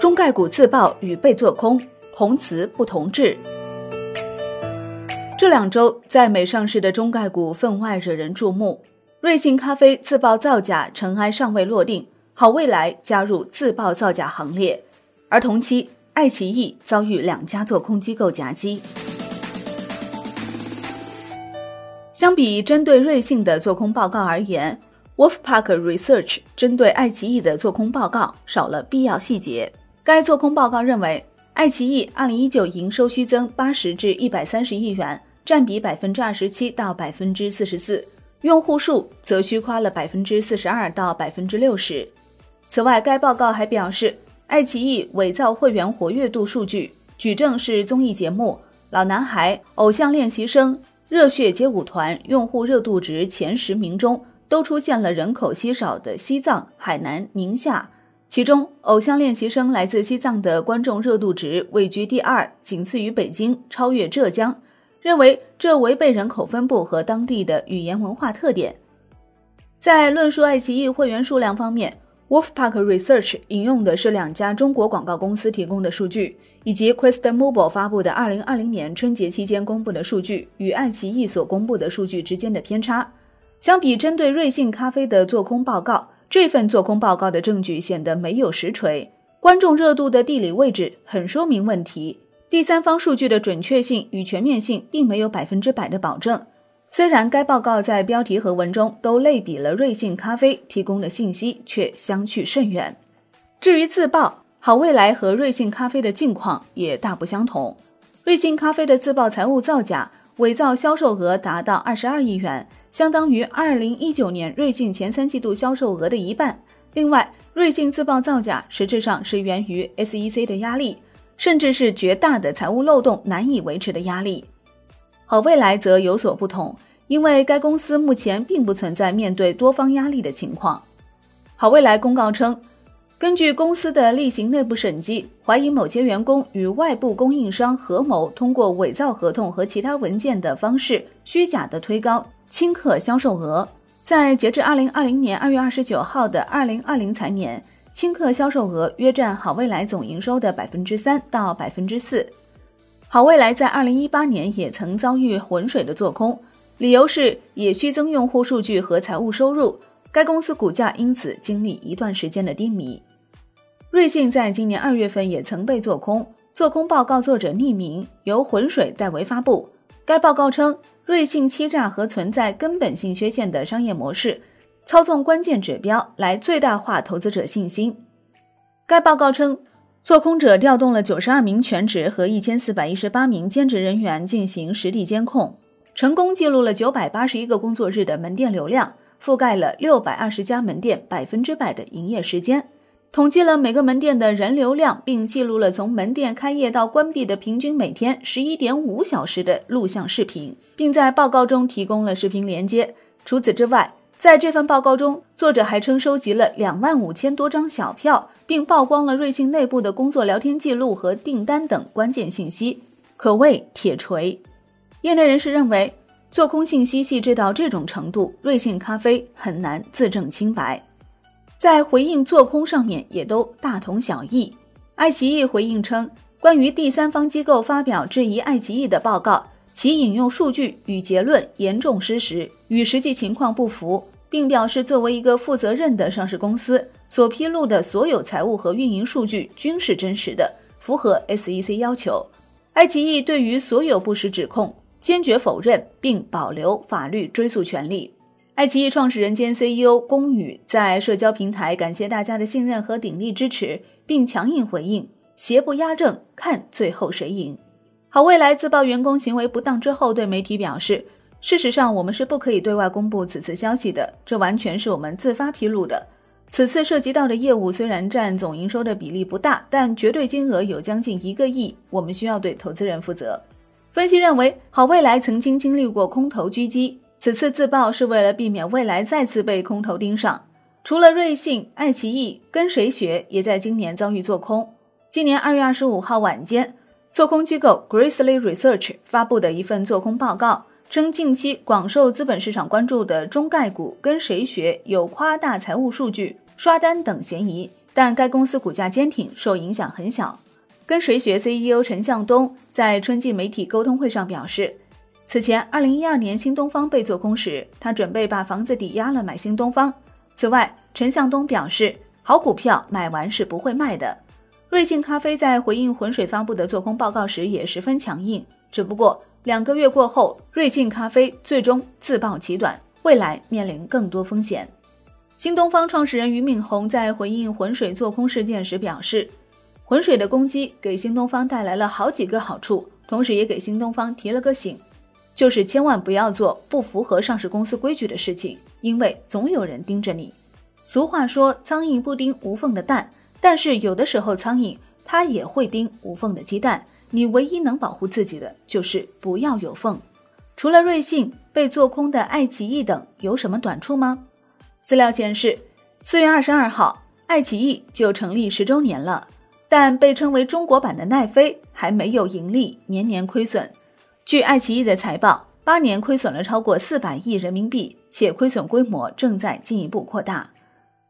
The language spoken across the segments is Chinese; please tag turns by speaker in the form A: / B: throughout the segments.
A: 中概股自爆与被做空，同词不同质。这两周在美上市的中概股分外惹人注目。瑞幸咖啡自曝造假，尘埃尚未落定，好未来加入自曝造假行列。而同期，爱奇艺遭遇两家做空机构夹击。相比针对瑞幸的做空报告而言，Wolfpack Research 针对爱奇艺的做空报告少了必要细节。该做空报告认为，爱奇艺2019营收虚增80至130亿元，占比27%到44%，用户数则虚夸了42%到60%。此外，该报告还表示，爱奇艺伪造会员活跃度数据，举证是综艺节目《老男孩》《偶像练习生》。热血街舞团用户热度值前十名中都出现了人口稀少的西藏、海南、宁夏，其中《偶像练习生》来自西藏的观众热度值位居第二，仅次于北京，超越浙江。认为这违背人口分布和当地的语言文化特点。在论述爱奇艺会员数量方面。Wolfpack Research 引用的是两家中国广告公司提供的数据，以及 QuestMobile 发布的2020年春节期间公布的数据与爱奇艺所公布的数据之间的偏差。相比针对瑞幸咖啡的做空报告，这份做空报告的证据显得没有实锤。观众热度的地理位置很说明问题，第三方数据的准确性与全面性并没有百分之百的保证。虽然该报告在标题和文中都类比了瑞幸咖啡提供的信息，却相去甚远。至于自曝，好未来和瑞幸咖啡的境况也大不相同。瑞幸咖啡的自曝财务造假，伪造销售额达到二十二亿元，相当于二零一九年瑞幸前三季度销售额的一半。另外，瑞幸自曝造假，实质上是源于 SEC 的压力，甚至是绝大的财务漏洞难以维持的压力。好未来则有所不同，因为该公司目前并不存在面对多方压力的情况。好未来公告称，根据公司的例行内部审计，怀疑某些员工与外部供应商合谋，通过伪造合同和其他文件的方式，虚假的推高轻客销售额。在截至二零二零年二月二十九号的二零二零财年，轻客销售额约占好未来总营收的百分之三到百分之四。好未来在二零一八年也曾遭遇浑水的做空，理由是也虚增用户数据和财务收入，该公司股价因此经历一段时间的低迷。瑞幸在今年二月份也曾被做空，做空报告作者匿名，由浑水代为发布。该报告称，瑞幸欺诈和存在根本性缺陷的商业模式，操纵关键指标来最大化投资者信心。该报告称。做空者调动了九十二名全职和一千四百一十八名兼职人员进行实地监控，成功记录了九百八十一个工作日的门店流量，覆盖了六百二十家门店百分之百的营业时间，统计了每个门店的人流量，并记录了从门店开业到关闭的平均每天十一点五小时的录像视频，并在报告中提供了视频连接。除此之外，在这份报告中，作者还称收集了两万五千多张小票，并曝光了瑞幸内部的工作聊天记录和订单等关键信息，可谓铁锤。业内人士认为，做空信息细致到这种程度，瑞幸咖啡很难自证清白。在回应做空上面也都大同小异。爱奇艺回应称，关于第三方机构发表质疑爱奇艺的报告。其引用数据与结论严重失实，与实际情况不符，并表示作为一个负责任的上市公司，所披露的所有财务和运营数据均是真实的，符合 SEC 要求。爱奇艺对于所有不实指控坚决否认，并保留法律追诉权利。爱奇艺创始人兼 CEO 龚宇在社交平台感谢大家的信任和鼎力支持，并强硬回应：邪不压正，看最后谁赢。好未来自曝员工行为不当之后，对媒体表示：“事实上，我们是不可以对外公布此次消息的，这完全是我们自发披露的。此次涉及到的业务虽然占总营收的比例不大，但绝对金额有将近一个亿，我们需要对投资人负责。”分析认为，好未来曾经经历过空头狙击，此次自曝是为了避免未来再次被空头盯上。除了瑞幸、爱奇艺，跟谁学也在今年遭遇做空。今年二月二十五号晚间。做空机构 Grizzly Research 发布的一份做空报告称，近期广受资本市场关注的中概股跟谁学有夸大财务数据、刷单等嫌疑，但该公司股价坚挺，受影响很小。跟谁学 CEO 陈向东在春季媒体沟通会上表示，此前2012年新东方被做空时，他准备把房子抵押了买新东方。此外，陈向东表示，好股票买完是不会卖的。瑞幸咖啡在回应浑水发布的做空报告时也十分强硬，只不过两个月过后，瑞幸咖啡最终自曝其短，未来面临更多风险。新东方创始人俞敏洪在回应浑水做空事件时表示，浑水的攻击给新东方带来了好几个好处，同时也给新东方提了个醒，就是千万不要做不符合上市公司规矩的事情，因为总有人盯着你。俗话说，苍蝇不叮无缝的蛋。但是有的时候，苍蝇它也会叮无缝的鸡蛋。你唯一能保护自己的就是不要有缝。除了瑞幸被做空的爱奇艺等有什么短处吗？资料显示，四月二十二号，爱奇艺就成立十周年了，但被称为中国版的奈飞还没有盈利，年年亏损。据爱奇艺的财报，八年亏损了超过四百亿人民币，且亏损规模正在进一步扩大。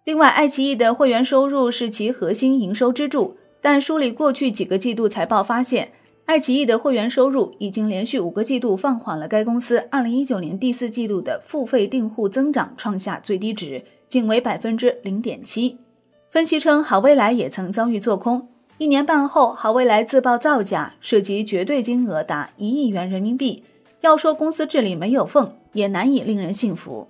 A: 另外，爱奇艺的会员收入是其核心营收支柱，但梳理过去几个季度财报发现，爱奇艺的会员收入已经连续五个季度放缓了该公司二零一九年第四季度的付费订户增长创下最低值，仅为百分之零点七。分析称，好未来也曾遭遇做空，一年半后，好未来自曝造假，涉及绝对金额达一亿元人民币。要说公司治理没有缝，也难以令人信服。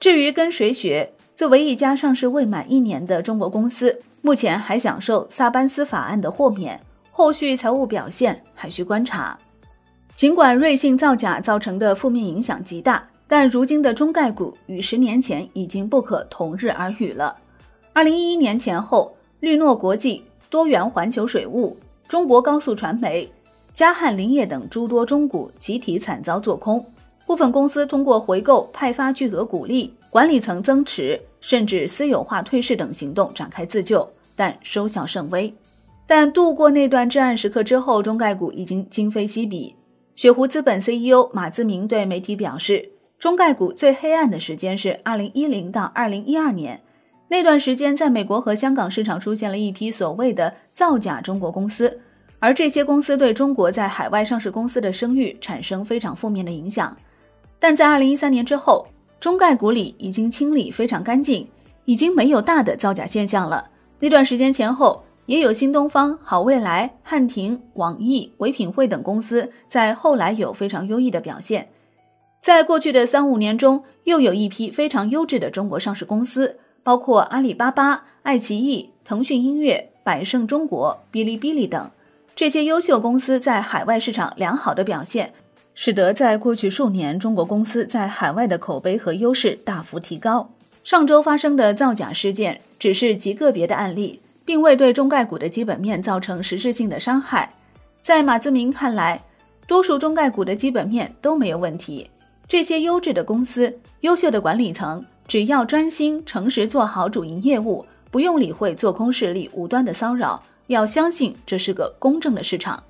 A: 至于跟谁学？作为一家上市未满一年的中国公司，目前还享受萨班斯法案的豁免，后续财务表现还需观察。尽管瑞幸造假造成的负面影响极大，但如今的中概股与十年前已经不可同日而语了。二零一一年前后，绿诺国际、多元环球水务、中国高速传媒、嘉汉林业等诸多中股集体惨遭做空，部分公司通过回购派发巨额股利。管理层增持，甚至私有化退市等行动展开自救，但收效甚微。但度过那段至暗时刻之后，中概股已经今非昔比。雪狐资本 CEO 马自明对媒体表示，中概股最黑暗的时间是2010到2012年，那段时间在美国和香港市场出现了一批所谓的造假中国公司，而这些公司对中国在海外上市公司的声誉产生非常负面的影响。但在2013年之后，中概股里已经清理非常干净，已经没有大的造假现象了。那段时间前后，也有新东方、好未来、汉庭、网易、唯品会等公司在后来有非常优异的表现。在过去的三五年中，又有一批非常优质的中国上市公司，包括阿里巴巴、爱奇艺、腾讯音乐、百胜中国、哔哩哔哩等这些优秀公司在海外市场良好的表现。使得在过去数年，中国公司在海外的口碑和优势大幅提高。上周发生的造假事件只是极个别的案例，并未对中概股的基本面造成实质性的伤害。在马自明看来，多数中概股的基本面都没有问题。这些优质的公司、优秀的管理层，只要专心诚实做好主营业务，不用理会做空势力无端的骚扰，要相信这是个公正的市场。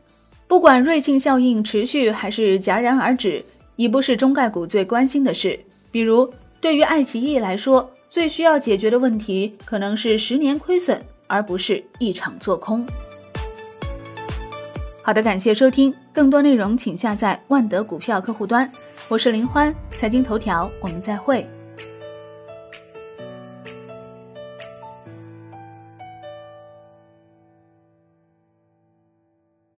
A: 不管瑞幸效应持续还是戛然而止，已不是中概股最关心的事。比如，对于爱奇艺来说，最需要解决的问题可能是十年亏损，而不是一场做空。好的，感谢收听，更多内容请下载万德股票客户端。我是林欢，财经头条，我们再会。